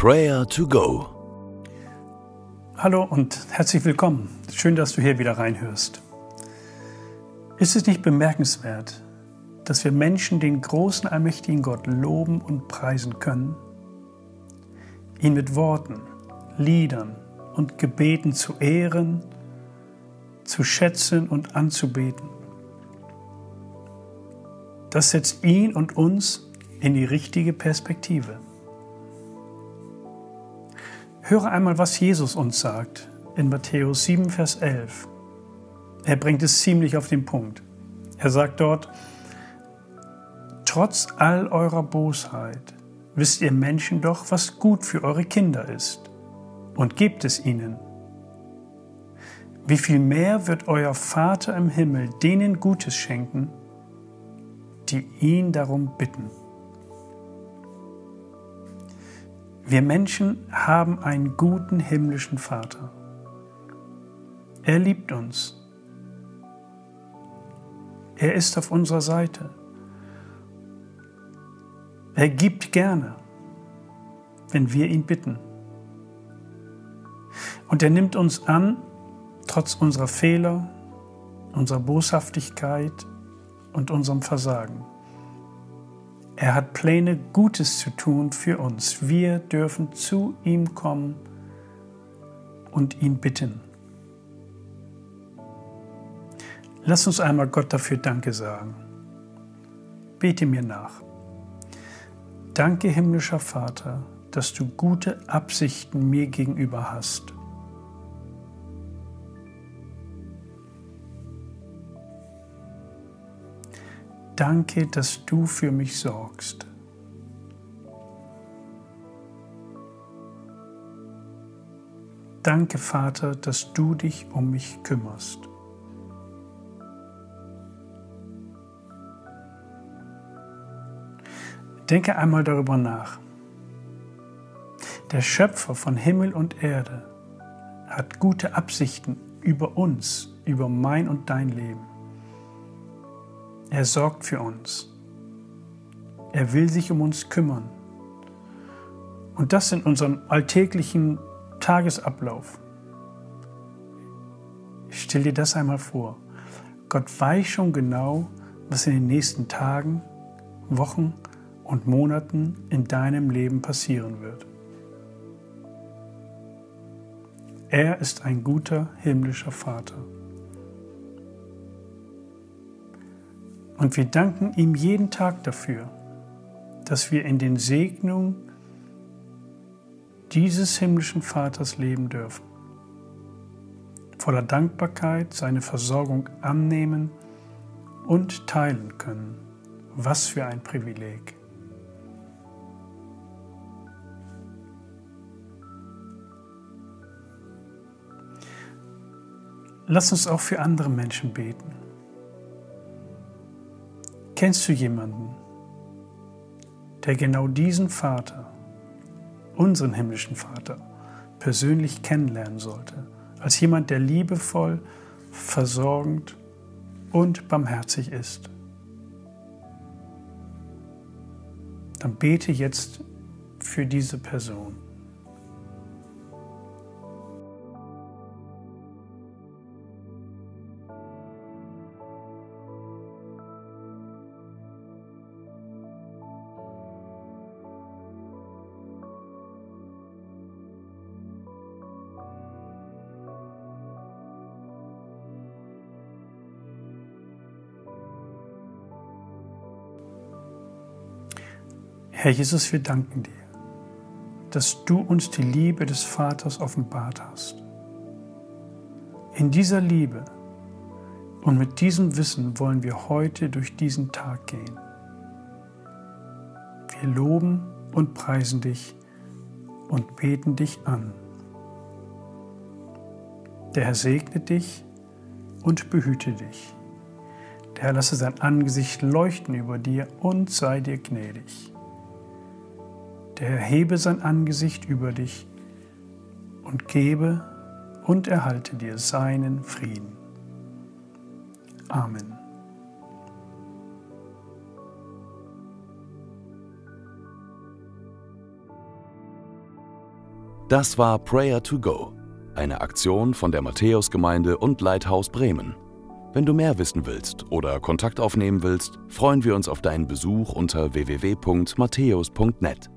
Prayer to Go. Hallo und herzlich willkommen. Schön, dass du hier wieder reinhörst. Ist es nicht bemerkenswert, dass wir Menschen den großen, allmächtigen Gott loben und preisen können? Ihn mit Worten, Liedern und Gebeten zu ehren, zu schätzen und anzubeten. Das setzt ihn und uns in die richtige Perspektive. Höre einmal, was Jesus uns sagt in Matthäus 7, Vers 11. Er bringt es ziemlich auf den Punkt. Er sagt dort, Trotz all eurer Bosheit wisst ihr Menschen doch, was gut für eure Kinder ist und gebt es ihnen. Wie viel mehr wird euer Vater im Himmel denen Gutes schenken, die ihn darum bitten. Wir Menschen haben einen guten himmlischen Vater. Er liebt uns. Er ist auf unserer Seite. Er gibt gerne, wenn wir ihn bitten. Und er nimmt uns an, trotz unserer Fehler, unserer Boshaftigkeit und unserem Versagen. Er hat Pläne, Gutes zu tun für uns. Wir dürfen zu ihm kommen und ihn bitten. Lass uns einmal Gott dafür Danke sagen. Bete mir nach. Danke, himmlischer Vater, dass du gute Absichten mir gegenüber hast. Danke, dass du für mich sorgst. Danke, Vater, dass du dich um mich kümmerst. Denke einmal darüber nach. Der Schöpfer von Himmel und Erde hat gute Absichten über uns, über mein und dein Leben. Er sorgt für uns. Er will sich um uns kümmern. Und das in unserem alltäglichen Tagesablauf. Stell dir das einmal vor. Gott weiß schon genau, was in den nächsten Tagen, Wochen und Monaten in deinem Leben passieren wird. Er ist ein guter himmlischer Vater. Und wir danken ihm jeden Tag dafür, dass wir in den Segnungen dieses himmlischen Vaters leben dürfen. Voller Dankbarkeit seine Versorgung annehmen und teilen können. Was für ein Privileg. Lass uns auch für andere Menschen beten. Kennst du jemanden, der genau diesen Vater, unseren himmlischen Vater, persönlich kennenlernen sollte, als jemand, der liebevoll, versorgend und barmherzig ist? Dann bete jetzt für diese Person. Herr Jesus, wir danken dir, dass du uns die Liebe des Vaters offenbart hast. In dieser Liebe und mit diesem Wissen wollen wir heute durch diesen Tag gehen. Wir loben und preisen dich und beten dich an. Der Herr segne dich und behüte dich. Der Herr lasse sein Angesicht leuchten über dir und sei dir gnädig der erhebe sein Angesicht über dich und gebe und erhalte dir seinen Frieden. Amen. Das war Prayer to Go, eine Aktion von der Matthäusgemeinde und Leithaus Bremen. Wenn du mehr wissen willst oder Kontakt aufnehmen willst, freuen wir uns auf deinen Besuch unter www.matthäus.net.